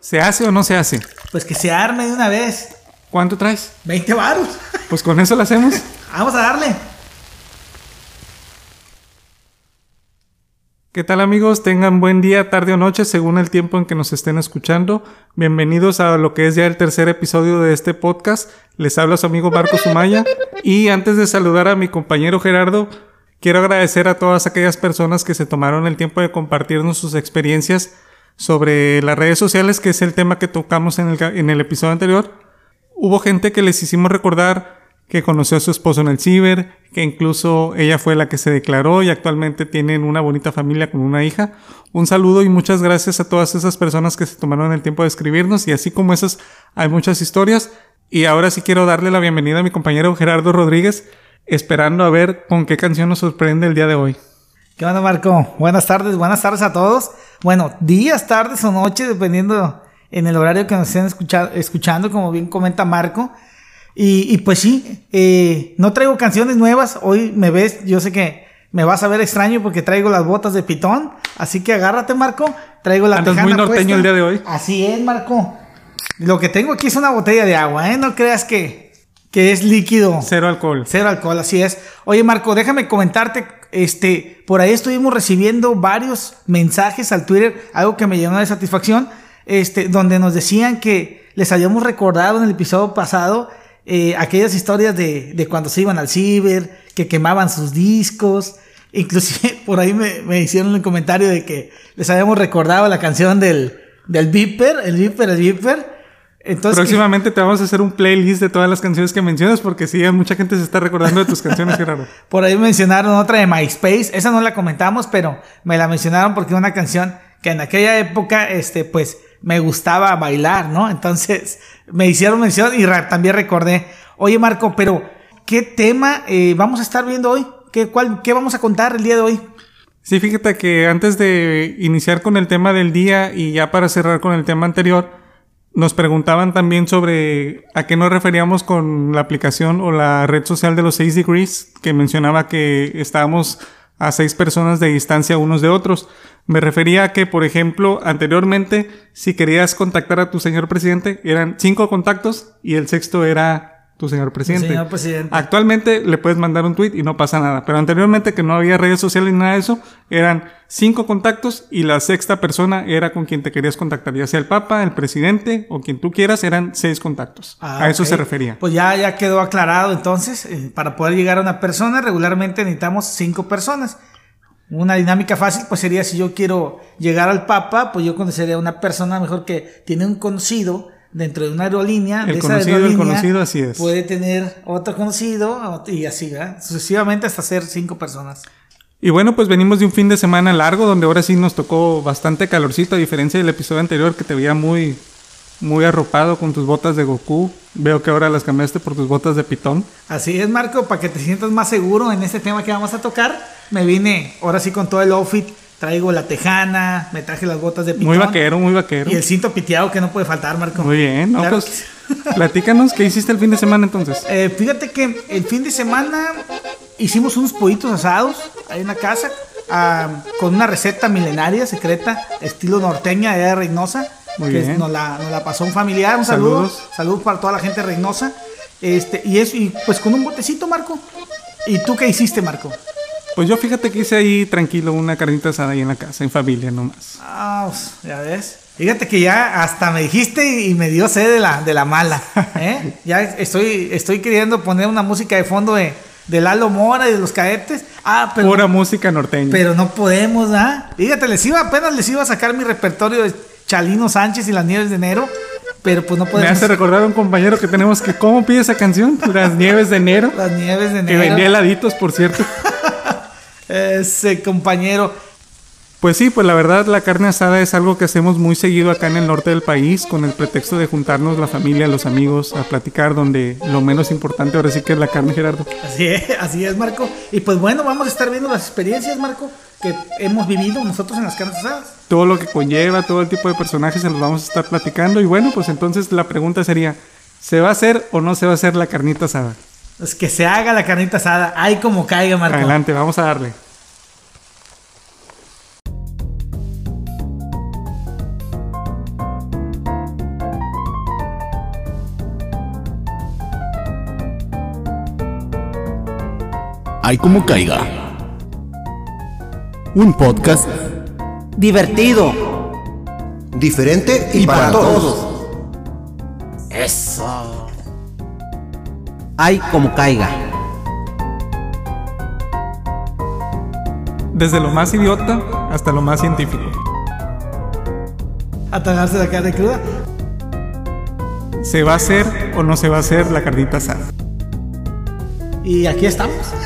¿Se hace o no se hace? Pues que se arme de una vez. ¿Cuánto traes? 20 varos. Pues con eso lo hacemos. Vamos a darle. ¿Qué tal amigos? Tengan buen día, tarde o noche, según el tiempo en que nos estén escuchando. Bienvenidos a lo que es ya el tercer episodio de este podcast. Les habla su amigo Marco Sumaya. Y antes de saludar a mi compañero Gerardo, quiero agradecer a todas aquellas personas que se tomaron el tiempo de compartirnos sus experiencias sobre las redes sociales, que es el tema que tocamos en el, episodio anterior. Hubo gente que les hicimos recordar que conoció a su esposo en el ciber, que incluso ella fue la que se declaró y actualmente tienen una bonita familia con una hija. Un saludo y muchas gracias a todas esas personas que se tomaron el tiempo de escribirnos y así como esas hay muchas historias. Y ahora sí quiero darle la bienvenida a mi compañero Gerardo Rodríguez, esperando a ver con qué canción nos sorprende el día de hoy. ¿Qué onda, Marco? Buenas tardes, buenas tardes a todos. Bueno, días, tardes o noches, dependiendo en el horario que nos estén escuchando, como bien comenta Marco. Y, pues sí, eh, no traigo canciones nuevas. Hoy me ves, yo sé que me vas a ver extraño porque traigo las botas de pitón. Así que agárrate, Marco. Traigo la Andas muy norteño el día de hoy. Así es, Marco. Lo que tengo aquí es una botella de agua, ¿eh? No creas que, que es líquido. Cero alcohol. Cero alcohol, así es. Oye, Marco, déjame comentarte. Este, por ahí estuvimos recibiendo varios mensajes al Twitter, algo que me llenó de satisfacción. Este, donde nos decían que les habíamos recordado en el episodio pasado eh, aquellas historias de, de, cuando se iban al ciber, que quemaban sus discos. Inclusive por ahí me, me hicieron un comentario de que les habíamos recordado la canción del, del Viper, el Viper, el Viper. Entonces, Próximamente te vamos a hacer un playlist de todas las canciones que mencionas porque sí, mucha gente se está recordando de tus canciones, Gerardo. Por ahí mencionaron otra de MySpace, esa no la comentamos, pero me la mencionaron porque es una canción que en aquella época, este, pues, me gustaba bailar, ¿no? Entonces me hicieron mención y también recordé, oye Marco, pero ¿qué tema eh, vamos a estar viendo hoy? ¿Qué, cuál, ¿Qué vamos a contar el día de hoy? Sí, fíjate que antes de iniciar con el tema del día y ya para cerrar con el tema anterior, nos preguntaban también sobre a qué nos referíamos con la aplicación o la red social de los 6 degrees, que mencionaba que estábamos a seis personas de distancia unos de otros. Me refería a que, por ejemplo, anteriormente, si querías contactar a tu señor presidente, eran cinco contactos y el sexto era tu señor presidente. Señor presidente. Actualmente le puedes mandar un tweet y no pasa nada. Pero anteriormente, que no había redes sociales ni nada de eso, eran cinco contactos y la sexta persona era con quien te querías contactar, ya sea el Papa, el presidente o quien tú quieras, eran seis contactos. Ah, a eso se refería. Pues ya, ya quedó aclarado entonces. Eh, para poder llegar a una persona, regularmente necesitamos cinco personas. Una dinámica fácil, pues sería si yo quiero llegar al Papa, pues yo conocería a una persona mejor que tiene un conocido dentro de una aerolínea. El conocido, el conocido, así es. Puede tener otro conocido y así, ¿verdad? Sucesivamente hasta ser cinco personas. Y bueno, pues venimos de un fin de semana largo donde ahora sí nos tocó bastante calorcito, a diferencia del episodio anterior que te veía muy, muy arropado con tus botas de Goku. Veo que ahora las cambiaste por tus botas de pitón. Así es, Marco, para que te sientas más seguro en este tema que vamos a tocar. Me vine ahora sí con todo el outfit Traigo la tejana, me traje las botas de pitón. Muy vaquero, muy vaquero. Y el cinto piteado que no puede faltar, Marco. Muy bien, no, pues, platícanos, ¿qué hiciste el fin de semana entonces? Eh, fíjate que el fin de semana hicimos unos pollitos asados ahí en la casa ah, con una receta milenaria, secreta, estilo norteña de Reynosa. Muy que bien. Nos la, nos la, pasó un familiar, un saludo. Saludos. Saludos para toda la gente de Reynosa. Este, y eso, y pues con un botecito, Marco. ¿Y tú qué hiciste, Marco? Pues yo fíjate que hice ahí tranquilo una carnita asada ahí en la casa, en familia nomás. Ah, pues, ya ves. Fíjate que ya hasta me dijiste y me dio sed de la, de la mala. ¿eh? ya estoy, estoy queriendo poner una música de fondo de, de Lalo Mora y de los cadetes. Ah, pero. Pura música norteña. Pero no podemos, ¿ah? Fíjate, les iba, apenas les iba a sacar mi repertorio de Chalino Sánchez y las Nieves de Enero. Pero pues no podemos. Me hace recordar a un compañero que tenemos que. ¿Cómo pide esa canción? Las Nieves de Enero. Las Nieves de Enero. Que vendía heladitos, por cierto. Ese compañero. Pues sí, pues la verdad la carne asada es algo que hacemos muy seguido acá en el norte del país con el pretexto de juntarnos la familia, los amigos a platicar donde lo menos importante ahora sí que es la carne, Gerardo. Así es, así es, Marco. Y pues bueno, vamos a estar viendo las experiencias, Marco, que hemos vivido nosotros en las carnes asadas. Todo lo que conlleva, todo el tipo de personajes se los vamos a estar platicando y bueno, pues entonces la pregunta sería, ¿se va a hacer o no se va a hacer la carnita asada? Pues que se haga la carnita asada. Ay, como caiga, Marco. Adelante, vamos a darle. Ay como caiga. Un podcast divertido, diferente y, para, todos. Eso. Ay como caiga. Desde lo más idiota hasta lo más científico. Atagarse la carne cruda. ¿Se va a hacer o no se va a hacer la carnita asada? Y aquí estamos.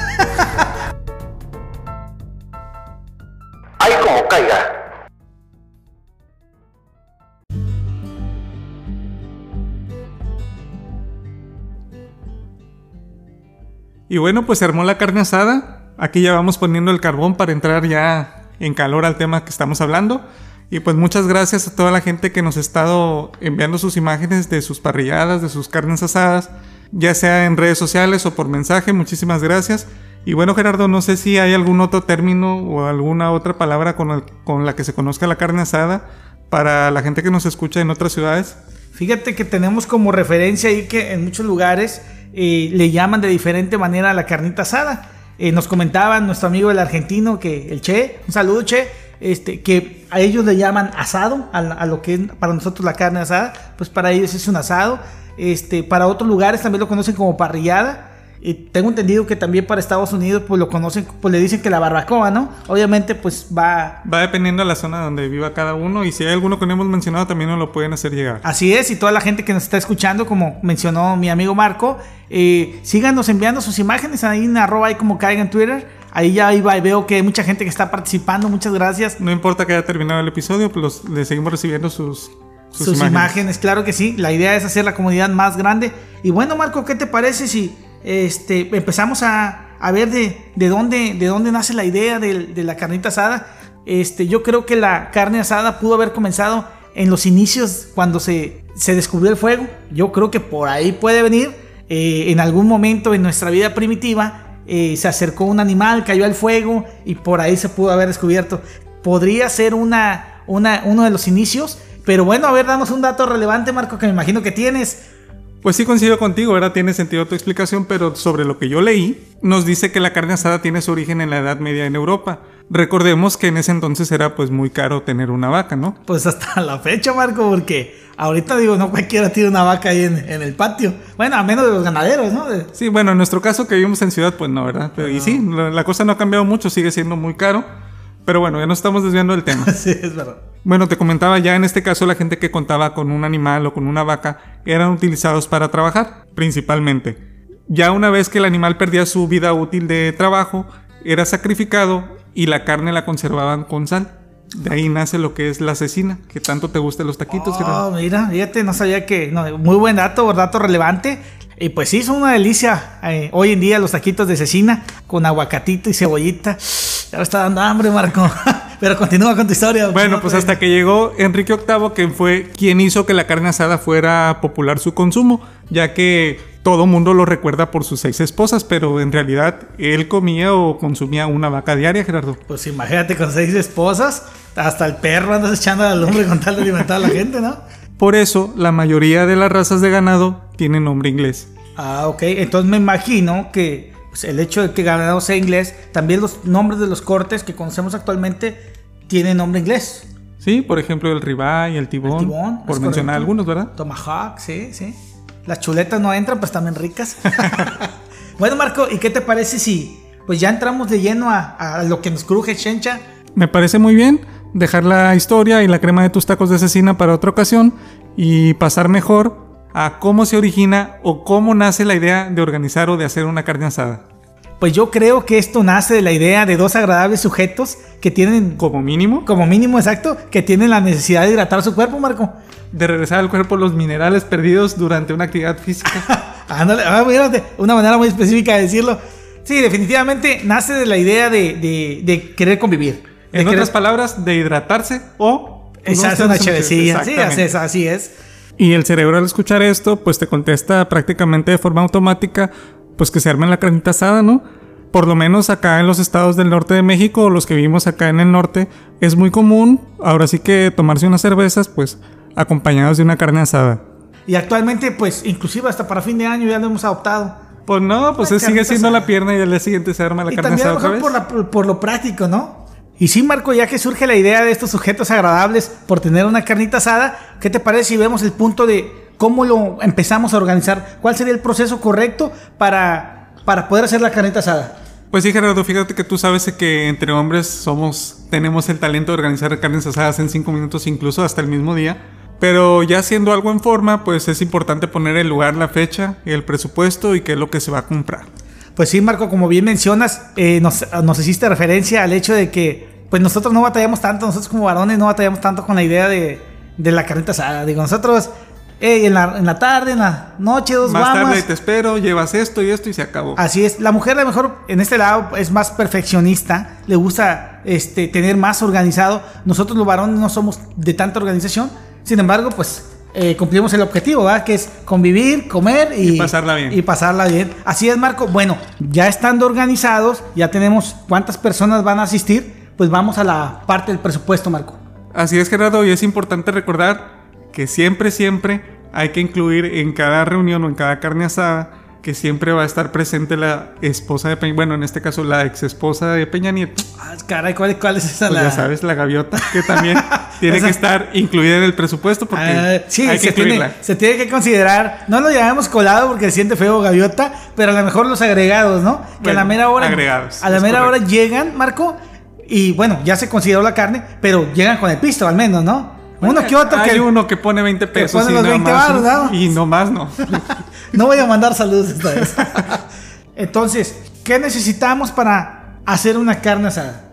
Y bueno, pues se armó la carne asada. Aquí ya vamos poniendo el carbón para entrar ya en calor al tema que estamos hablando. Y pues muchas gracias a toda la gente que nos ha estado enviando sus imágenes de sus parrilladas, de sus carnes asadas, ya sea en redes sociales o por mensaje. Muchísimas gracias. Y bueno, Gerardo, no sé si hay algún otro término o alguna otra palabra con, con la que se conozca la carne asada para la gente que nos escucha en otras ciudades. Fíjate que tenemos como referencia ahí que en muchos lugares eh, le llaman de diferente manera a la carnita asada. Eh, nos comentaban nuestro amigo el argentino, que el Che, un saludo Che, este, que a ellos le llaman asado, a, lo que es para nosotros la carne asada, pues para ellos es un asado. Este, para otros lugares también lo conocen como parrillada. Y tengo entendido que también para Estados Unidos pues lo conocen, pues le dicen que la barbacoa, ¿no? Obviamente pues va, Va dependiendo de la zona donde viva cada uno y si hay alguno que no hemos mencionado también nos lo pueden hacer llegar. Así es, y toda la gente que nos está escuchando, como mencionó mi amigo Marco, eh, síganos enviando sus imágenes ahí en arroba ahí como caiga en Twitter. Ahí ya iba y veo que hay mucha gente que está participando, muchas gracias. No importa que haya terminado el episodio, pues le seguimos recibiendo sus, Sus, imágenes. claro que sí. La idea es hacer la comunidad más grande. Y bueno, Marco, ¿qué te parece si este, empezamos a, ver de, de dónde, de dónde nace la idea de, la carnita asada? Este, yo creo que la carne asada pudo haber comenzado en los inicios cuando se, descubrió el fuego. Yo creo que por ahí puede venir. Eh, en algún momento en nuestra vida primitiva eh, se acercó un animal, cayó al fuego y por ahí se pudo haber descubierto. Podría ser uno de los inicios. Pero bueno, a ver, danos un dato relevante, Marco, que me imagino que tienes. Pues sí coincido contigo, ahora tiene sentido tu explicación, pero sobre lo que yo leí, nos dice que la carne asada tiene su origen en la Edad Media en Europa. Recordemos que en ese entonces era pues muy caro tener una vaca, ¿no? Pues hasta la fecha, Marco, porque ahorita digo, no cualquiera tiene una vaca ahí en, en el patio. Bueno, a menos de los ganaderos, ¿no? De- Sí, bueno, en nuestro caso que vivimos en ciudad, pues no, ¿verdad? Pero, y sí, la, la cosa no ha cambiado mucho, sigue siendo muy caro. Pero bueno, ya nos estamos desviando del tema. sí, es verdad. Bueno, te comentaba ya en este caso la gente que contaba con un animal o con una vaca eran utilizados para trabajar, principalmente. Ya una vez que el animal perdía su vida útil de trabajo, era sacrificado y la carne la conservaban con sal. De ahí nace lo que es la cecina, que tanto te gustan los taquitos. Gerardo. Oh, mira, fíjate, no sabía que. no, muy buen dato, dato relevante. Y pues sí, son una delicia eh, hoy en día los taquitos de cecina con aguacatito y cebollita. Ya me está dando hambre, Marco. Pero continúa con tu historia. Bueno, No, pues hasta que llegó Enrique VIII, que fue quien hizo que la carne asada fuera popular su consumo, ya que todo mundo lo recuerda por sus seis esposas, pero en realidad él comía o consumía una vaca diaria, Gerardo. Pues imagínate con seis esposas, hasta el perro andas echando a la lumbre con tal de alimentar a la gente, ¿no? Por eso, la mayoría de las razas de ganado tienen nombre inglés. Ah, ok. Entonces me imagino que pues, el hecho de que ganado sea inglés, también los nombres de los cortes que conocemos actualmente tienen nombre inglés. Sí, por ejemplo, el ribeye, el tibón, El tibón, por mencionar correcto. algunos, ¿verdad? Tomahawk, sí, sí. Las chuletas no entran, pues también ricas. bueno, Marco, ¿y qué te parece si pues ya entramos de lleno a, a lo que nos cruje Chencha? Me parece muy bien dejar la historia y la crema de tus tacos de cecina para otra ocasión y pasar mejor a cómo se origina o cómo nace la idea de organizar o de hacer una carne asada. Pues yo creo que esto nace de la idea de dos agradables sujetos que tienen, Como mínimo, como mínimo exacto, que tienen la necesidad de hidratar su cuerpo, Marco. de regresar al cuerpo los minerales perdidos durante una actividad física. Ándale, ah, una manera muy específica de decirlo. Sí, definitivamente nace de la idea de, de- de querer convivir. En otras palabras, de hidratarse o... echarse una chevecilla. Sí, así es, así es. Y el cerebro al escuchar esto, pues te contesta prácticamente de forma automática, pues que se arme la carnita asada, ¿no? Por lo menos acá en los estados del norte de México, o los que vivimos acá en el norte, es muy común, ahora sí que tomarse unas cervezas, pues acompañados de una carne asada. Y actualmente, pues, inclusive hasta para fin de año ya lo hemos adoptado. Pues no, pues sigue siendo la asada. pierna y al día siguiente se arma la Y carne también a asada lo otra mejor vez. por, la- por lo práctico, ¿no? Y sí, Marco, ya que surge la idea de estos sujetos agradables por tener una carnita asada, ¿qué te parece si vemos el punto de cómo lo empezamos a organizar? ¿Cuál sería el proceso correcto para, para poder hacer la carnita asada? Pues sí, Gerardo, fíjate que tú sabes que entre hombres somos, tenemos el talento de organizar carnes asadas en cinco minutos, incluso hasta el mismo día. Pero ya siendo algo en forma, pues es importante poner el lugar, la fecha, el presupuesto y qué es lo que se va a comprar. Pues sí, Marco, como bien mencionas, eh, nos, nos hiciste referencia al hecho de que pues nosotros no batallamos tanto, nosotros como varones no batallamos tanto con la idea de, de la carnita asada. Digo, nosotros eh, en, la, en la tarde, en la noche, dos Más guamas. tarde te espero, llevas esto y esto y se acabó. Así es, la mujer a lo mejor en este lado es más perfeccionista, le gusta este, tener más organizado. Nosotros los varones no somos de tanta organización, sin embargo, pues eh, cumplimos el objetivo, ¿verdad? Que es convivir, comer y, Y pasarla bien. Y pasarla bien. Así es, Marco. Bueno, ya estando organizados, ya tenemos cuántas personas van a asistir, pues vamos a la parte del presupuesto, Marco. Así es, Gerardo, y es importante recordar que siempre, siempre hay que incluir en cada reunión o en cada carne asada que siempre va a estar presente la esposa de Peña, bueno, en este caso la ex esposa de Peña Nieto. Ah, caray, ¿cuál, cuál es esa? Pues la- ya sabes, la gaviota, que también tiene que estar incluida en el presupuesto porque Ah, sí, hay que se, tiene, se tiene que considerar, no lo llamamos colado porque se siente feo gaviota, pero a lo mejor los agregados, ¿no? Que a la mera hora, agregados, a la mera hora llegan, Marco, y bueno, ya se consideró la carne, pero llegan con el pisto al menos, ¿no? Uno que otro Hay que uno que pone 20 pesos pone y, los nada 20 más, ¿no? y no más no. no voy a mandar saludos esta vez. Entonces, ¿qué necesitamos para hacer una carne asada?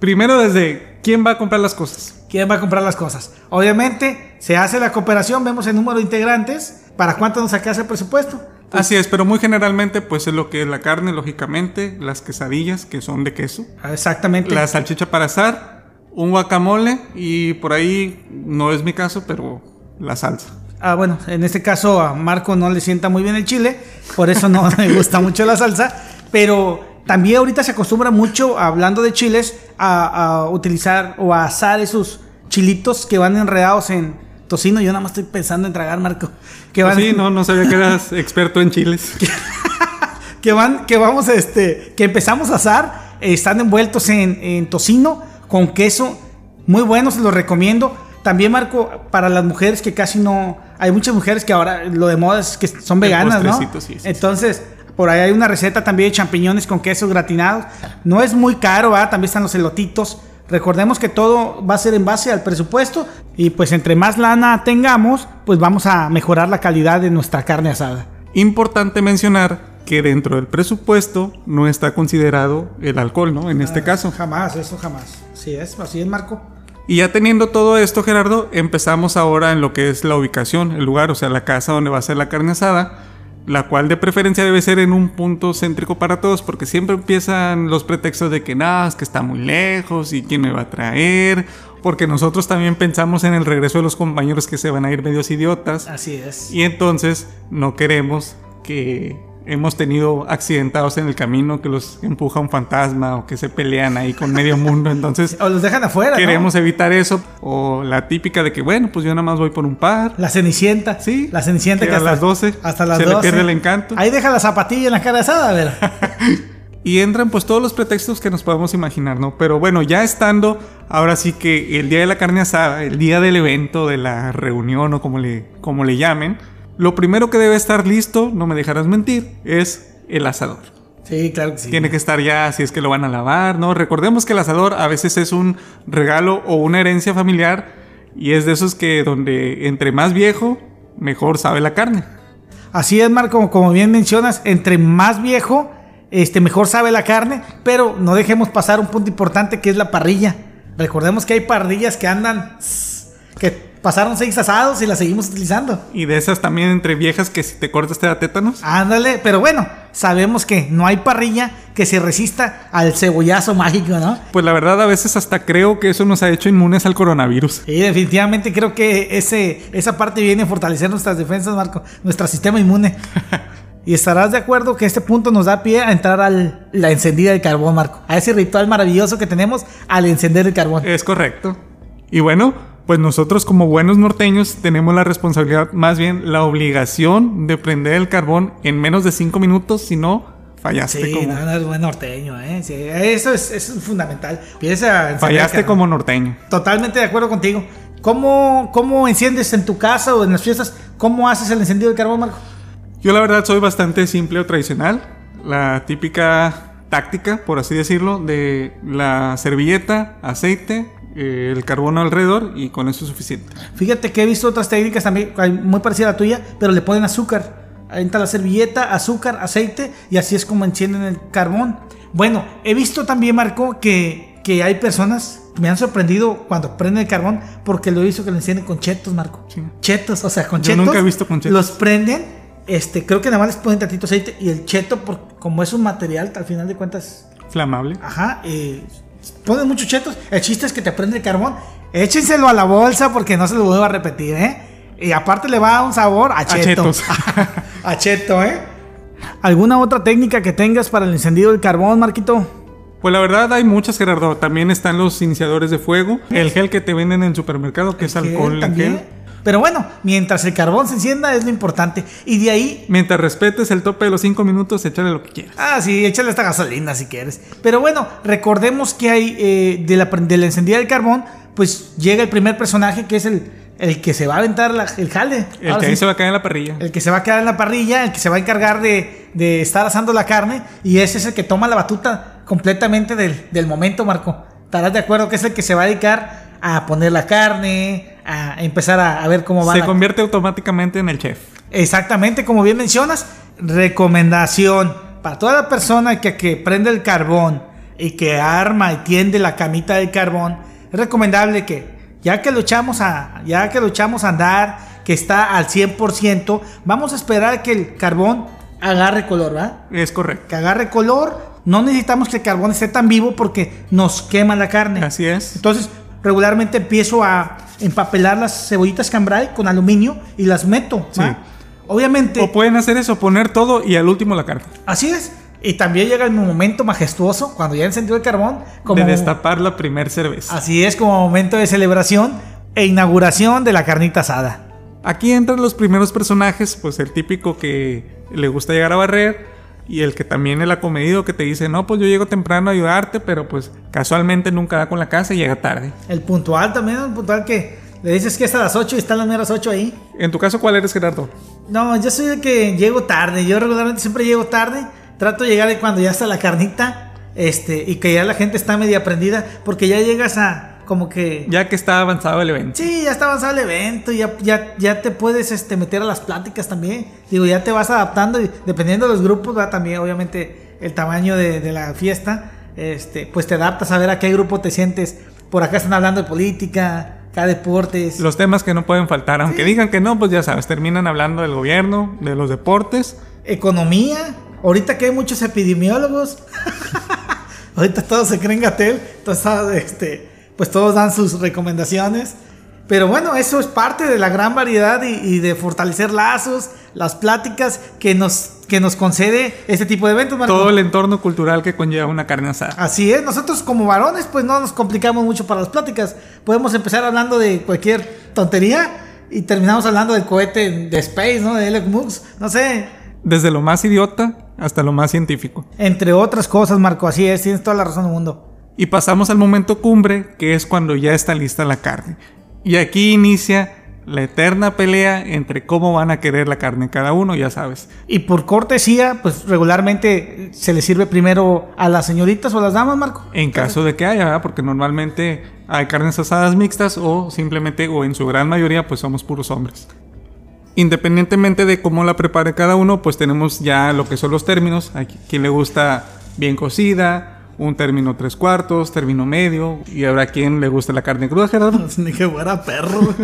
Primero desde quién va a comprar las cosas. ¿Quién va a comprar las cosas? Obviamente, se hace la cooperación, vemos el número de integrantes, para cuánto nos alcanza el presupuesto. Así es, pero muy generalmente pues es lo que es la carne, lógicamente, las quesadillas que son de queso, Ah, Exactamente. la salchicha para asar, un guacamole y por ahí no es mi caso, pero la salsa. Ah, bueno, en este caso a Marco no le sienta muy bien el chile, por eso no le gusta mucho la salsa, pero también ahorita se acostumbra mucho, hablando de chiles, a, a utilizar o a asar esos chilitos que van enredados en tocino. Yo nada más estoy pensando en tragar, Marco. Que van, Pues sí, no, no sabía que eras experto en chiles. que van, que vamos, este, que empezamos a asar, eh, están envueltos en, en tocino con queso, muy buenos, los recomiendo. También Marco, para las mujeres que casi no, hay muchas mujeres que ahora lo de moda es que son veganas, ¿no? sí, sí, sí. Entonces, por ahí hay una receta también de champiñones con quesos gratinados. No es muy caro, ¿verdad? También están los elotitos. Recordemos que todo va a ser en base al presupuesto y pues entre más lana tengamos, pues vamos a mejorar la calidad de nuestra carne asada. Importante mencionar que dentro del presupuesto no está considerado el alcohol, ¿no? En este caso. Jamás, eso jamás. Sí es, así es, Marco. Y ya teniendo todo esto, Gerardo, empezamos ahora en lo que es la ubicación, el lugar, o sea, la casa donde va a ser la carne asada, la cual de preferencia debe ser en un punto céntrico para todos, porque siempre empiezan los pretextos de que nada, es que está muy lejos y quién me va a traer, porque nosotros también pensamos en el regreso de los compañeros que se van a ir medios idiotas, Así es. y entonces no queremos que hemos tenido accidentados en el camino, que los empuja un fantasma o que se pelean ahí con medio mundo, entonces... O los dejan afuera. ¿no? Queremos evitar eso. O la típica de que, bueno, pues yo nada más voy por un par. La cenicienta. Sí, La cenicienta que que, a hasta las 12 Hasta las se le 12. pierde el encanto. Ahí deja la zapatilla en la cara asada, a ver. Y entran pues todos los pretextos que nos podemos imaginar, ¿no? Pero bueno, ya estando, ahora sí que el día de la carne asada, el día del evento, de la reunión o como le, como le llamen, lo primero que debe estar listo, no me dejarás mentir, es el asador. Sí, claro que sí. Tiene que estar ya, si es que lo van a lavar, ¿no? Recordemos que el asador a veces es un regalo o una herencia familiar y es de esos que donde entre más viejo, mejor sabe la carne. Así es, Marco, como bien mencionas, entre más viejo, este, mejor sabe la carne, pero no dejemos pasar un punto importante que es la parrilla. Recordemos que hay parrillas que andan, que pasaron seis asados y las seguimos utilizando. Y de esas también entre viejas que si te cortas te da tétanos. Ándale, pero bueno, sabemos que no hay parrilla que se resista al cebollazo mágico, ¿no? Pues la verdad a veces hasta creo que eso nos ha hecho inmunes al coronavirus. Y definitivamente creo que ese, esa parte viene a fortalecer nuestras defensas, Marco, nuestro sistema inmune. y estarás de acuerdo que este punto nos da pie a entrar a la encendida del carbón, Marco. A ese ritual maravilloso que tenemos al encender el carbón. Es correcto. Y bueno, pues nosotros como buenos norteños tenemos la responsabilidad, más bien la obligación de prender el carbón en menos de cinco minutos, si no, fallaste Sí, como, no, no es buen norteño, ¿eh? Sí, eso es, es fundamental. Fallaste como norteño. Totalmente de acuerdo contigo. ¿Cómo, ¿Cómo enciendes en tu casa o en las fiestas? ¿Cómo haces el encendido del carbón, Marco? Yo la verdad soy bastante simple o tradicional. La típica táctica, por así decirlo, de la servilleta, aceite, eh, el carbón alrededor y con eso es suficiente. Fíjate que he visto otras técnicas también muy parecida a la tuya, pero le ponen azúcar. Entra la servilleta, azúcar, aceite y así es como encienden el carbón. Bueno, he visto también, Marco, que, que hay personas que me han sorprendido cuando prenden el carbón porque lo visto que lo encienden con chetos, Marco. Sí. Chetos, o sea, con Yo chetos. nunca he visto con chetos. Los prenden, este, creo que nada más les ponen tantito aceite y el cheto, por, como es un material, al final de cuentas, Flamable. Ajá, eh, ponen muchos chetos. El chiste es que te prende el carbón. Échenselo a la bolsa porque no se lo vuelvo a repetir, ¿eh? Y aparte le va un sabor a cheto. chetos. a cheto, ¿eh? ¿Alguna otra técnica que tengas para el encendido del carbón, Marquito? Pues la verdad hay muchas, Gerardo. También están los iniciadores de fuego, el gel que te venden en el supermercado, que es alcohol en ¿También? gel. Pero bueno, mientras el carbón se encienda es lo importante. Y de ahí Mientras respetes el tope de los 5 minutos, échale lo que quieras. Ah, sí, échale esta gasolina si quieres. Pero bueno, recordemos que hay eh, de, la, de la encendida del carbón, pues llega el primer personaje que es el, el que se va a aventar la- el jale. El Ahora que ahí se va a caer en la parrilla. el que se va a quedar en la parrilla, el que se va a encargar de, de estar asando la carne, y ese es el que toma la batuta completamente del, del momento, Marco. ¿Estarás de acuerdo que es el que se va a dedicar a poner la carne, a empezar a, a ver cómo va Se la convierte automáticamente en el chef. Exactamente, como bien mencionas, recomendación para toda la persona que, que prende el carbón y que arma y tiende la camita del carbón, es recomendable que ya que lo echamos a, ya que lo echamos a andar, que está al 100%, vamos a esperar que el carbón agarre color, ¿verdad? Es correcto. Que agarre color. No necesitamos que el carbón esté tan vivo porque nos quema la carne. Así es. Entonces, regularmente empiezo a empapelar las cebollitas cambray con aluminio y las meto. Obviamente, O pueden hacer eso, poner todo y al último la carne. así es. Y también llega el momento majestuoso cuando ya encendió el carbón. Como, De destapar la primer cerveza. Así es, como momento de celebración e inauguración de la carnita asada. Aquí entran los primeros personajes, pues el típico que le gusta llegar a barrer y el que también el acomedido que te dice, no, pues yo llego temprano a ayudarte, pero pues casualmente nunca da con la casa y llega tarde. El puntual también, el puntual que le dices que es a las 8 y están las meras 8 ahí. En tu caso, ¿cuál eres, Gerardo? No, yo soy el que llego tarde. Yo regularmente siempre llego tarde. Trato de llegar cuando ya está la carnita. Este, y que ya la gente está media prendida. Porque ya llegas a como que. Ya que está avanzado el evento. Sí, ya está avanzado el evento. Ya, ya, ya te puedes este, meter a las pláticas también. Digo, ya te vas adaptando. Y dependiendo de los grupos, va también, obviamente, el tamaño de, de la fiesta. Este, pues te adaptas a ver a qué grupo te sientes. Por acá están hablando de política, acá deportes. Los temas que no pueden faltar, aunque digan que no, pues ya sabes, terminan hablando del gobierno, de los deportes. economía. Ahorita que hay muchos epidemiólogos. Ahorita todos se creen Gatel. Entonces, este, pues todos dan sus recomendaciones. Pero bueno, eso es parte de la gran variedad y, y de fortalecer lazos, las pláticas que nos, que nos concede este tipo de eventos. Marco. Todo el entorno cultural que conlleva una carne asada. Así es, nosotros como varones pues no nos complicamos mucho para las pláticas. Podemos empezar hablando de cualquier tontería y terminamos hablando del cohete de Space, ¿no? De Elon Musk, no sé. Desde lo más idiota hasta lo más científico. Entre otras cosas, Marco, así es, tienes toda la razón del mundo. Y pasamos al momento cumbre, que es cuando ya está lista la carne. Y aquí inicia la eterna pelea entre cómo van a querer la carne cada uno, ya sabes. Y por cortesía, pues regularmente se le sirve primero a las señoritas o a las damas, Marco. En caso de que haya, ¿verdad? porque normalmente hay carnes asadas mixtas o simplemente, o en su gran mayoría, pues somos puros hombres. Independientemente de cómo la prepare cada uno, pues tenemos ya lo que son los términos. A quien le gusta bien cocida, un término tres cuartos, término medio, y habrá quien le gusta la carne cruda, Gerardo. Ni que fuera perro.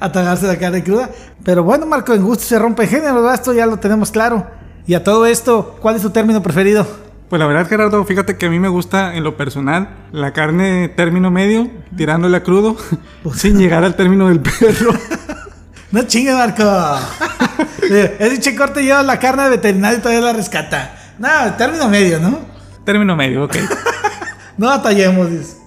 a tragarse la carne cruda. Pero bueno, Marco, en gusto se rompe género. Esto ya lo tenemos claro. Y a todo esto, ¿cuál es tu término preferido? Pues la verdad, Gerardo, fíjate que a mí me gusta en lo personal la carne término medio, tirándole a crudo, sin llegar al término del perro. No chingue, Marco. Ese che corte lleva la carne de veterinario y todavía la rescata. No, término medio, ¿no? Término medio, ok. No batallemos. dices.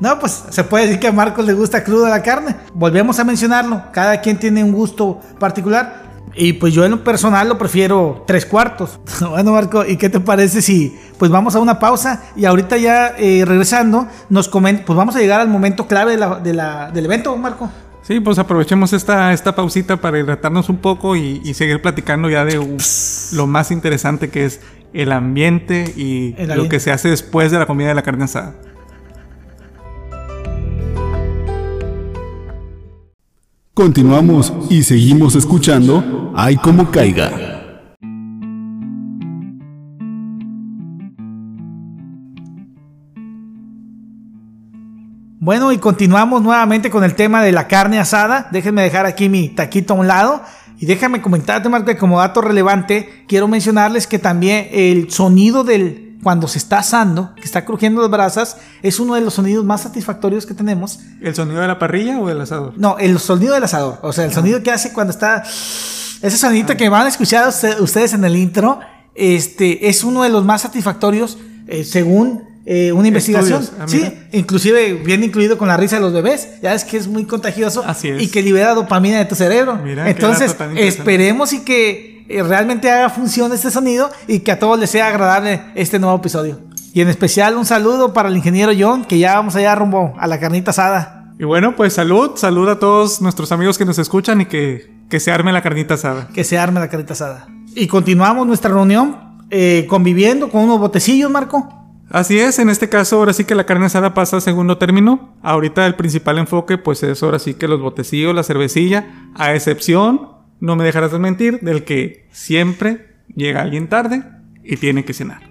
No, pues se puede decir que a Marcos le gusta cruda la carne. Volvemos a mencionarlo. Cada quien tiene un gusto particular. Y pues yo en lo personal lo prefiero tres cuartos. bueno, Marco, ¿y qué te parece si pues vamos a una pausa y ahorita ya eh, regresando nos comen pues vamos a llegar al momento clave de la- de la- del evento, Marco? Sí, pues aprovechemos esta, esta pausita para hidratarnos un poco y, y seguir platicando ya de uh, lo más interesante que es el ambiente y El lo que se hace después de la comida de la carne asada. Continuamos y seguimos escuchando Ay como caiga. Bueno, y continuamos nuevamente con el tema de la carne asada. Déjenme dejar aquí mi taquito a un lado. Y déjame comentarte, Marco, que como dato relevante, quiero mencionarles que también el sonido del cuando se está asando, que está crujiendo las brasas, es uno de los sonidos más satisfactorios que tenemos. ¿El sonido de la parrilla o del asador? No, el sonido del asador. O sea, el sonido que hace cuando está. Ese sonidito que van a escuchar usted- ustedes en el intro, este, es uno de los más satisfactorios, eh, según eh, una investigación. Ah, sí, inclusive viene incluido con la risa de los bebés. Ya es que es muy contagioso Así es. y que libera dopamina de tu cerebro. Mira, Entonces, esperemos y que eh, realmente haga función este sonido y que a todos les sea agradable este nuevo episodio. Y en especial un saludo para el ingeniero John, que ya vamos allá rumbo a la carnita asada. Y bueno, pues salud, salud a todos nuestros amigos que nos escuchan y que, que se arme la carnita asada. que se arme la carita asada. Y continuamos nuestra reunión eh, conviviendo con unos botecillos, Marco. Así es, en este caso ahora sí que la carne asada pasa a segundo término. Ahorita el principal enfoque pues es ahora sí que los botecillos, la cervecilla, a excepción, no me dejarás de mentir, del que siempre llega alguien tarde y tiene que cenar,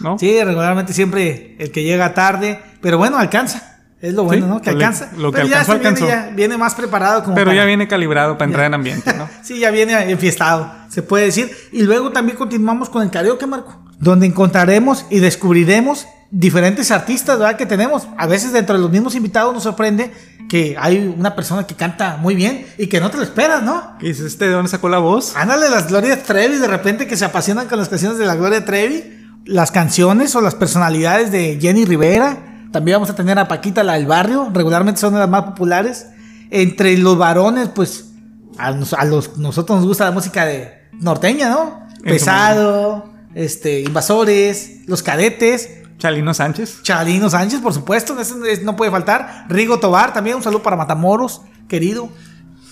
¿no? Sí, regularmente siempre el que llega tarde, pero bueno, alcanza. Es lo bueno, Sí, ¿no? Que lo alcanza. lo que Pero ya alcanzó, viene, ya viene más preparado como Pero para- ya viene calibrado para entrar en ambiente, ¿no? Sí, ya viene enfiestado, se puede decir. Y luego también continuamos con el karaoke, Marco. Donde encontraremos y descubriremos diferentes artistas, ¿verdad? Que tenemos. A veces dentro de los mismos invitados nos sorprende que hay una persona que canta muy bien y que no te lo esperas, ¿no? ¿Qué dices este? ¿De dónde sacó la voz? Ándale, las Gloria Trevi, de repente que se apasionan con las canciones de la Gloria Trevi, las canciones o las personalidades de Jenny Rivera. También vamos a tener a Paquita, la del barrio, regularmente son de las más populares. Entre los varones, pues a, nos- a los, nosotros nos gusta la música de norteña, ¿no? Pesado, este, Invasores, Los Cadetes, Chalino Sánchez. Chalino Sánchez, por supuesto, es- no puede faltar. Rigo Tobar, también un saludo para Matamoros, querido.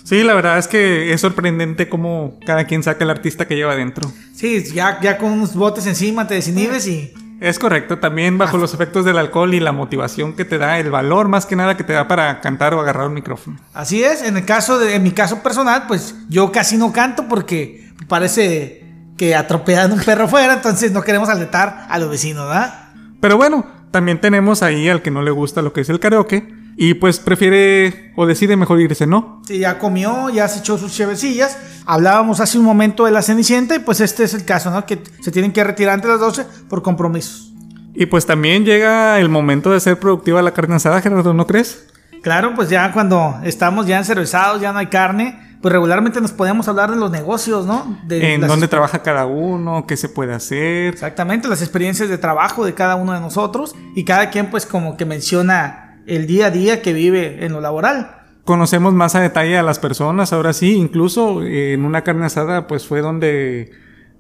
Sí, la verdad es que es sorprendente cómo cada quien saca el artista que lleva adentro. Sí, ya, ya con unos botes encima te desinhibes y... Es correcto, también bajo los efectos del alcohol y la motivación que te da, el valor más que nada que te da para cantar o agarrar un micrófono. Así es, en el caso de, en mi caso personal, pues yo casi no canto porque parece que atropellan un perro fuera, entonces no queremos alertar a los vecinos, ¿verdad? Pero bueno, también tenemos ahí al que no le gusta lo que es el karaoke y pues prefiere o decide mejor irse, ¿no? Sí, ya comió, ya se echó sus chevecillas. Hablábamos hace un momento de la Cenicienta y pues este es el caso, ¿no? Que se tienen que retirar antes de las 12 por compromisos. Y pues también llega el momento de ser productiva la carne asada, Gerardo, ¿no crees? Claro, pues ya cuando estamos ya encervezados, ya no hay carne, pues regularmente nos podemos hablar de los negocios, ¿no? De En las dónde trabaja cada uno, qué se puede hacer. Exactamente, las experiencias de trabajo de cada uno de nosotros y cada quien pues como que menciona el día a día que vive en lo laboral. Conocemos más a detalle a las personas, ahora sí, incluso eh, en una carne asada pues fue donde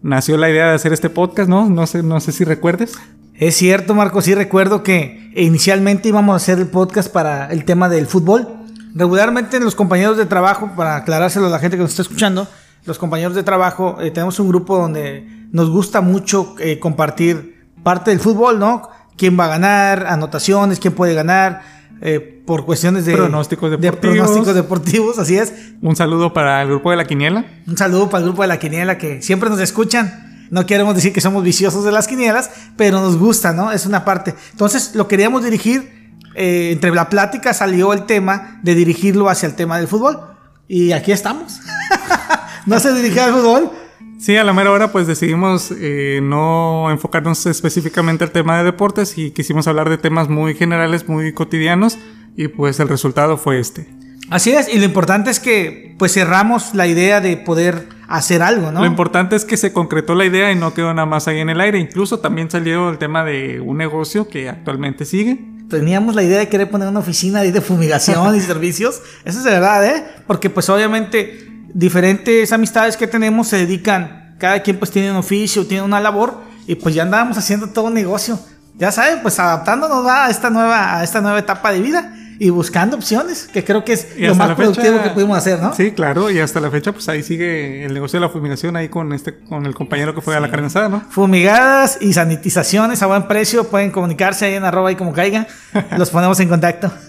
nació la idea de hacer este podcast, ¿no? No sé, no sé si recuerdes. Es cierto, Marco, sí recuerdo que inicialmente íbamos a hacer el podcast para el tema del fútbol. Regularmente los compañeros de trabajo, para aclarárselo a la gente que nos está escuchando, los compañeros de trabajo, eh, tenemos un grupo donde nos gusta mucho eh, compartir parte del fútbol, ¿no? ¿Quién va a ganar? Anotaciones, quién puede ganar, eh, por cuestiones de Pronósticos de deportivos. pronósticos deportivos, así es. Un saludo para el grupo de la quiniela. Un saludo para el grupo de la quiniela que siempre nos escuchan. No queremos decir que somos viciosos de las quinielas, pero nos gusta, ¿no? Es una parte. Entonces lo queríamos dirigir, eh, entre la plática salió el tema de dirigirlo hacia el tema del fútbol. Y aquí estamos. no se dirigía al fútbol. Sí, a la mera hora pues decidimos eh, no enfocarnos específicamente al tema de deportes y quisimos hablar de temas muy generales, muy cotidianos y pues el resultado fue este. Así es, y lo importante es que pues cerramos la idea de poder hacer algo, ¿no? Lo importante es que se concretó la idea y no quedó nada más ahí en el aire. Incluso también salió el tema de un negocio que actualmente sigue. Teníamos la idea de querer poner una oficina ahí de fumigación y servicios. Eso es de verdad, ¿eh? Porque pues obviamente diferentes amistades que tenemos se dedican, cada quien pues tiene un oficio, tiene una labor y pues ya andábamos haciendo todo un negocio. Ya saben, pues adaptándonos a esta nueva, a esta nueva etapa de vida y buscando opciones, que creo que es Y lo más productivo fecha- que pudimos hacer, ¿no? Sí, claro, y hasta la fecha, pues ahí sigue el negocio de la fumigación ahí con este, con el compañero que fue a la carne asada, ¿no? Fumigadas y sanitizaciones a buen precio. Pueden comunicarse ahí en arroba y como caiga. Los ponemos en contacto.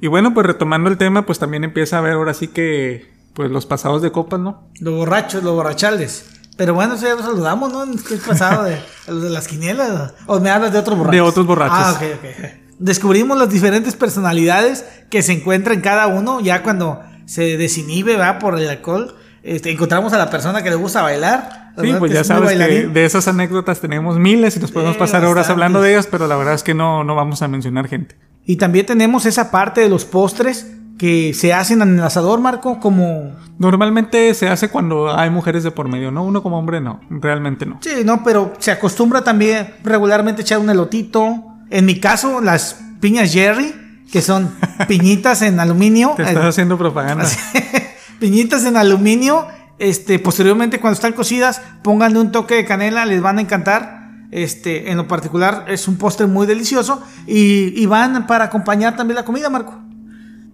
Y bueno, pues retomando el tema, pues también empieza a ver ahora sí que, pues los pasados de copas, ¿no? los borrachos, los borrachales. Pero bueno, eso ya lo saludamos, ¿no? ¿Qué es pasado de, de las quinielas? ¿O me hablas de otros borrachos? De otros borrachos. Ah, ok, ok. Descubrimos las diferentes personalidades que se encuentran en cada uno ya cuando se desinhibe, va, por el alcohol. Este, encontramos a la persona que le gusta bailar. Sí, pues ya sabes que de esas anécdotas tenemos miles y nos podemos pasar horas hablando de ellas, pero la verdad es que no, no vamos a mencionar gente. Y también tenemos esa parte de los postres que se hacen en el asador, Marco, como... Normalmente se hace cuando hay mujeres de por medio, ¿no? Uno como hombre no, realmente no. Sí, no, pero se acostumbra también regularmente echar un elotito. En mi caso, las piñas Jerry, que son piñitas en aluminio. Te estás haciendo propaganda. piñitas en aluminio. Este, posteriormente, cuando están cocidas, pónganle un toque de canela, les van a encantar. Este, en lo particular, es un postre muy delicioso. Y, y van para acompañar también la comida, Marco.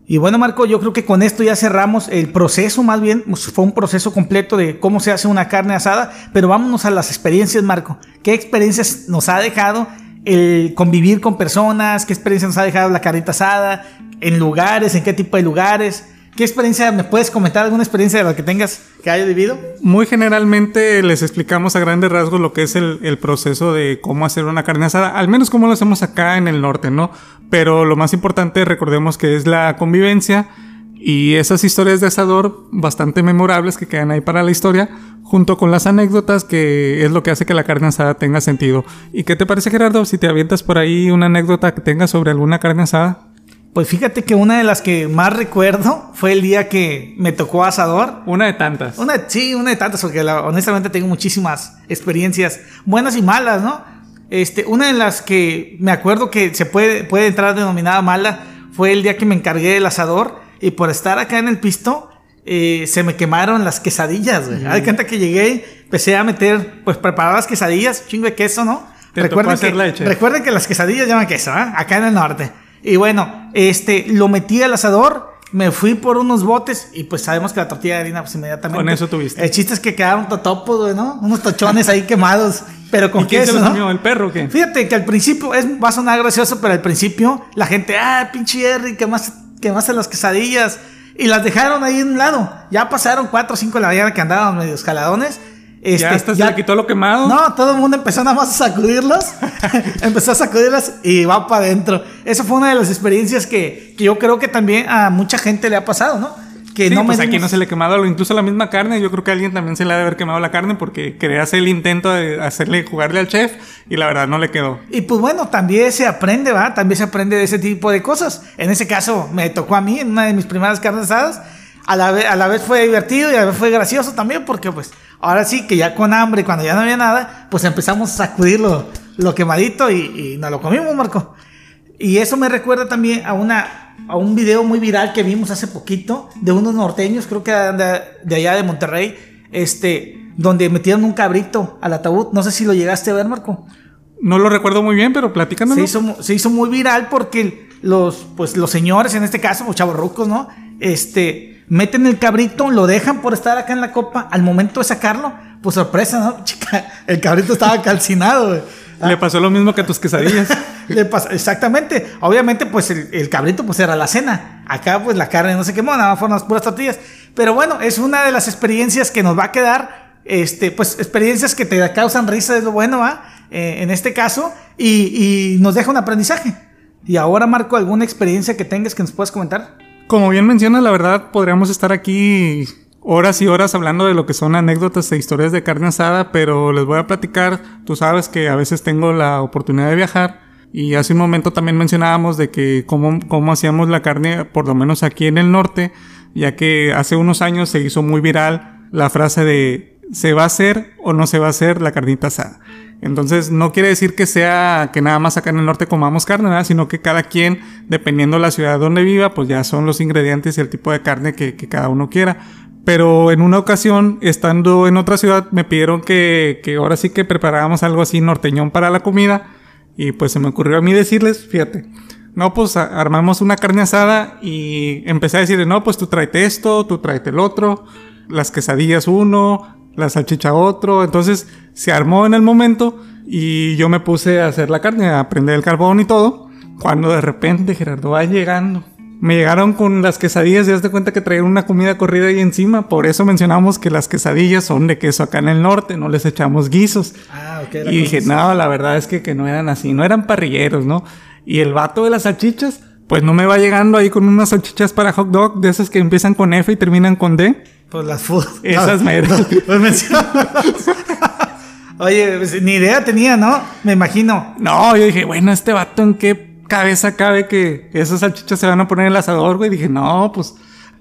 Y bueno, Marco, yo creo que con esto ya cerramos el proceso, más bien pues, fue un proceso completo de cómo se hace una carne asada, pero vámonos a las experiencias, Marco. ¿Qué experiencias nos ha dejado el convivir con personas? ¿Qué experiencia nos ha dejado la carnita asada? ¿En lugares? ¿En qué tipo de lugares? ¿Qué experiencia me puedes comentar? ¿Alguna experiencia de la que tengas que haya vivido? Muy generalmente les explicamos a grandes rasgos lo que es el, el proceso de cómo hacer una carne asada, al menos como lo hacemos acá en el norte, ¿no? Pero lo más importante, recordemos que es la convivencia y esas historias de asador bastante memorables que quedan ahí para la historia, junto con las anécdotas que es lo que hace que la carne asada tenga sentido. ¿Y qué te parece, Gerardo, si te avientas por ahí una anécdota que tengas sobre alguna carne asada? Pues fíjate que una de las que más recuerdo fue el día que me tocó asador. Una de tantas. Una, sí, una de tantas, porque la- honestamente tengo muchísimas experiencias buenas y malas, ¿no? Este, una de las que me acuerdo que se puede, puede entrar denominada mala fue el día que me encargué del asador y por estar acá en el pisto eh, se me quemaron las quesadillas, güey. Haz cuenta que llegué, empecé a meter, pues preparar las quesadillas, chingo de queso, ¿no? Te tocó hacerla de chef. recuerden que las quesadillas llevan queso, ¿ah? Acá en el norte. Y bueno, este, lo metí al asador, me fui por unos botes y pues sabemos que la tortilla de harina pues inmediatamente. Con eso tuviste. El chiste es que quedaron totopos, güey, ¿no? Unos tochones ahí quemados, pero con ¿Y quién se los ¿no? comió? ¿El perro o qué? Fíjate que al principio es, va a sonar gracioso, pero al principio la gente, ah, pinche Jerry, quemaste, quemaste las quesadillas. Y las dejaron ahí en un lado. Ya pasaron cuatro o cinco de la mañana que andaban medio escaladones. Este, ya hasta se le quitó lo quemado. no, todo el mundo empezó nada más a sacudirlos. empezó a sacudirlas y va para adentro. Esa fue una de las experiencias que, que yo creo que también a mucha gente le ha pasado, ¿no? Que Sí, no pues aquí no se le ha quemado incluso la misma carne. Yo creo que a alguien también se le ha de haber quemado la carne porque quería hacer el intento de hacerle jugarle al chef y la verdad no le quedó. Y pues bueno, también se aprende, ¿va? También se aprende de ese tipo de cosas. En ese caso, me tocó a mí en una de mis primeras carnes asadas. A la, vez, a la vez fue divertido y a la vez fue gracioso también, porque pues ahora sí que ya con hambre, cuando ya no había nada, pues empezamos a sacudir lo, lo quemadito y, y nos lo comimos, Marco. Y eso me recuerda también a una a un video muy viral que vimos hace poquito de unos norteños, creo que de, de allá de Monterrey, este, donde metieron un cabrito al ataúd. No sé si lo llegaste a ver, Marco. No lo recuerdo muy bien, pero platícanos. Se hizo, se hizo muy viral porque los, pues, los señores, en este caso, los chavorrucos, ¿no? Este, meten el cabrito, lo dejan por estar acá en la copa. Al momento de sacarlo, pues sorpresa, ¿no? Chica, el cabrito estaba calcinado, güey. Le pasó lo mismo que a tus quesadillas. Exactamente. Obviamente, pues el, el cabrito pues era la cena. Acá pues la carne no se quemó, nada más fueron las puras tortillas. Pero bueno, es una de las experiencias que nos va a quedar. Este, pues experiencias que te causan risa, es lo bueno, ¿va? Eh, en este caso. Y, y nos deja un aprendizaje. Y ahora, Marco, ¿alguna experiencia que tengas que nos puedas comentar? Como bien mencionas, la verdad, podríamos estar aquí horas y horas hablando de lo que son anécdotas e historias de carne asada, pero les voy a platicar, tú sabes que a veces tengo la oportunidad de viajar y hace un momento también mencionábamos de que cómo, cómo hacíamos la carne, por lo menos aquí en el norte, ya que hace unos años se hizo muy viral la frase de se va a hacer o no se va a hacer la carnita asada. Entonces no quiere decir que sea que nada más acá en el norte comamos carne, ¿verdad? sino que cada quien, dependiendo de la ciudad donde viva, pues ya son los ingredientes y el tipo de carne que, que cada uno quiera. Pero en una ocasión, estando en otra ciudad, me pidieron que, que ahora sí que preparáramos algo así norteñón para la comida. Y pues se me ocurrió a mí decirles, fíjate, no, pues armamos una carne asada y empecé a decirle, no, pues tú tráete esto, tú tráete el otro, las quesadillas uno, la salchicha otro. Entonces se armó en el momento y yo me puse a hacer la carne, a prender el carbón y todo. Cuando de repente Gerardo va llegando. Me llegaron con las quesadillas y de cuenta que traían una comida corrida ahí encima. Por eso mencionamos que las quesadillas son de queso acá en el norte, no les echamos guisos. Ah, ok. Y dije, no, la verdad es que, que no eran así, no eran parrilleros, ¿no? Y el vato de las salchichas, pues no me va llegando ahí con unas salchichas para hot dog, de esas que empiezan con F y terminan con D. Pues las food. Esas No, meras. no, pues mencionas. Oye, pues, ni idea tenía, ¿no? Me imagino. No, yo dije, bueno, este vato en qué cabeza cabe que esas salchichas se van a poner en el asador, güey. Dije, no, pues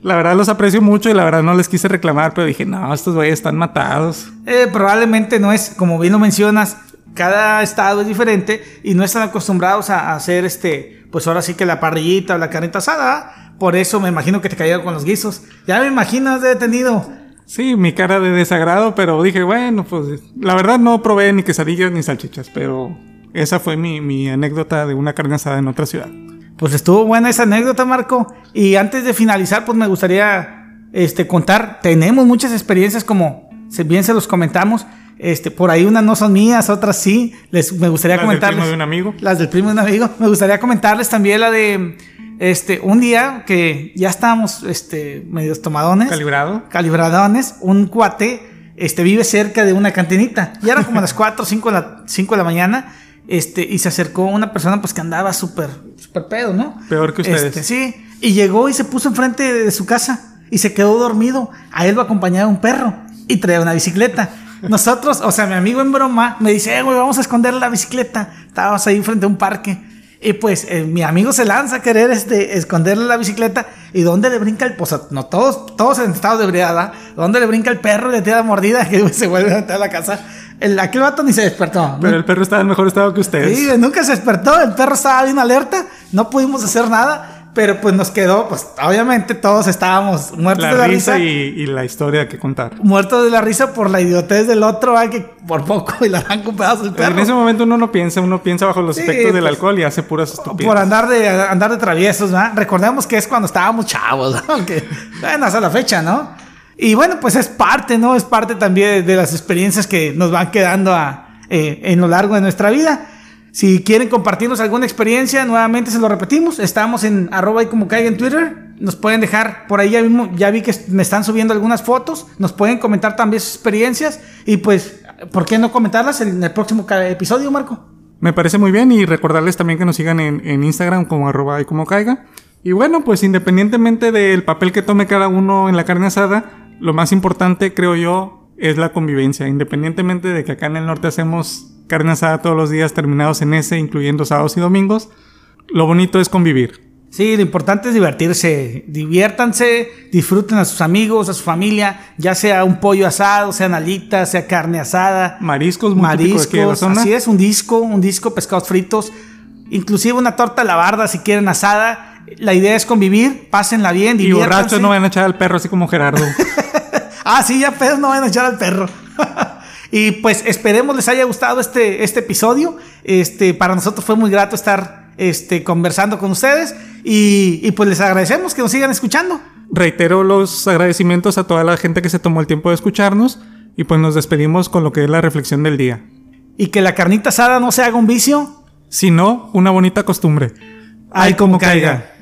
la verdad los aprecio mucho y la verdad no les quise reclamar, pero dije, no, estos güeyes están matados. Eh, probablemente no es, como bien lo mencionas, cada estado es diferente y no están acostumbrados a, hacer este, pues ahora sí que la parrillita o la carnita asada. Por eso me imagino que te cayeron con los guisos. Ya me imagino, has de haber tenido. Sí, mi cara de desagrado, pero dije, bueno, pues la verdad no probé ni quesadillas ni salchichas, pero esa fue mi, mi anécdota de una carne asada en otra ciudad. Pues estuvo buena esa anécdota, Marco. Y antes de finalizar, pues me gustaría este, contar. Tenemos muchas experiencias, como bien se los comentamos. Este, por ahí unas no son mías, otras sí. Les, me gustaría Las del comentarles. primo de un amigo. Las del primo de un amigo. Me gustaría comentarles también la de este, un día que ya estábamos este, medios tomadones Calibrado. calibradones, un cuate este, vive cerca de una cantinita. Ya eran como las 4 o 5 de la, 5 de la mañana. Este, y se acercó una persona pues que andaba súper, súper pedo, ¿no? Peor que ustedes. Este, sí. Y llegó y se puso enfrente de su casa y se quedó dormido. A él lo acompañaba un perro y traía una bicicleta. Nosotros, o sea, mi amigo en broma me dice, eh, güey, vamos a esconder la bicicleta. Estábamos ahí frente a un parque. Y pues eh, mi amigo se lanza a querer este, esconderle la bicicleta. ¿Y dónde le brinca el.? Pues no, todos, todos en estado de ebriedad. ¿Dónde le brinca el perro y le tira la mordida? Que se vuelve a meter a la casa. El, aquel vato ni se despertó. Pero el perro estaba en mejor estado que ustedes. Sí, nunca se despertó, el perro estaba bien alerta, no pudimos hacer nada, pero pues nos quedó, pues obviamente todos estábamos muertos de la la risa risa, y, y la historia que contar. muertos de la risa por la idiotez del otro, ¿va? que por poco y le arranca un pedazo el perro. en ese momento uno no piensa, uno piensa bajo los Sí, efectos del pues, alcohol y hace puras estupideces. Por andar de, andar de traviesos, ¿verdad? Recordemos que es cuando estábamos chavos, ¿no? Que, bueno, hasta la fecha, ¿no? Y bueno, pues es parte, ¿no? Es parte también de, las experiencias que nos van quedando eh, en lo largo de nuestra vida. Si quieren compartirnos alguna experiencia, nuevamente se lo repetimos. Estamos en arroba y como caiga en Twitter. Nos pueden dejar por ahí, ya, mismo- ya vi que me están subiendo algunas fotos. Nos pueden comentar también sus experiencias. Y pues, ¿por qué no comentarlas en el próximo episodio, Marco? Me parece muy bien y recordarles también que nos sigan en, en Instagram como arroba y como caiga. Y bueno, pues independientemente del papel que tome cada uno en la carne asada, lo más importante creo yo es la convivencia. Independientemente de que acá en el norte hacemos carne asada todos los días terminados en ese, incluyendo sábados y domingos, lo bonito es convivir. Sí, lo importante es divertirse. Diviértanse, disfruten a sus amigos, a su familia, ya sea un pollo asado, sean alitas, sea carne asada, Mariscos, muy típico de de la mariscos, zona. así es, un disco, un disco, pescados fritos, inclusive una torta a la barda si quieren asada. La idea es convivir, pásenla bien, Y borrachos no van a echar al perro así como Gerardo. Ah, sí, ya pedos no van a echar al perro. y pues esperemos les haya gustado este, este episodio. Este, para nosotros fue muy grato estar este, conversando con ustedes. Y, y pues les agradecemos que nos sigan escuchando. Reitero los agradecimientos a toda la gente que se tomó el tiempo de escucharnos y pues nos despedimos con lo que es la reflexión del día. Y que la carnita asada no se haga un vicio. Si no, una bonita costumbre. Ay, como caiga.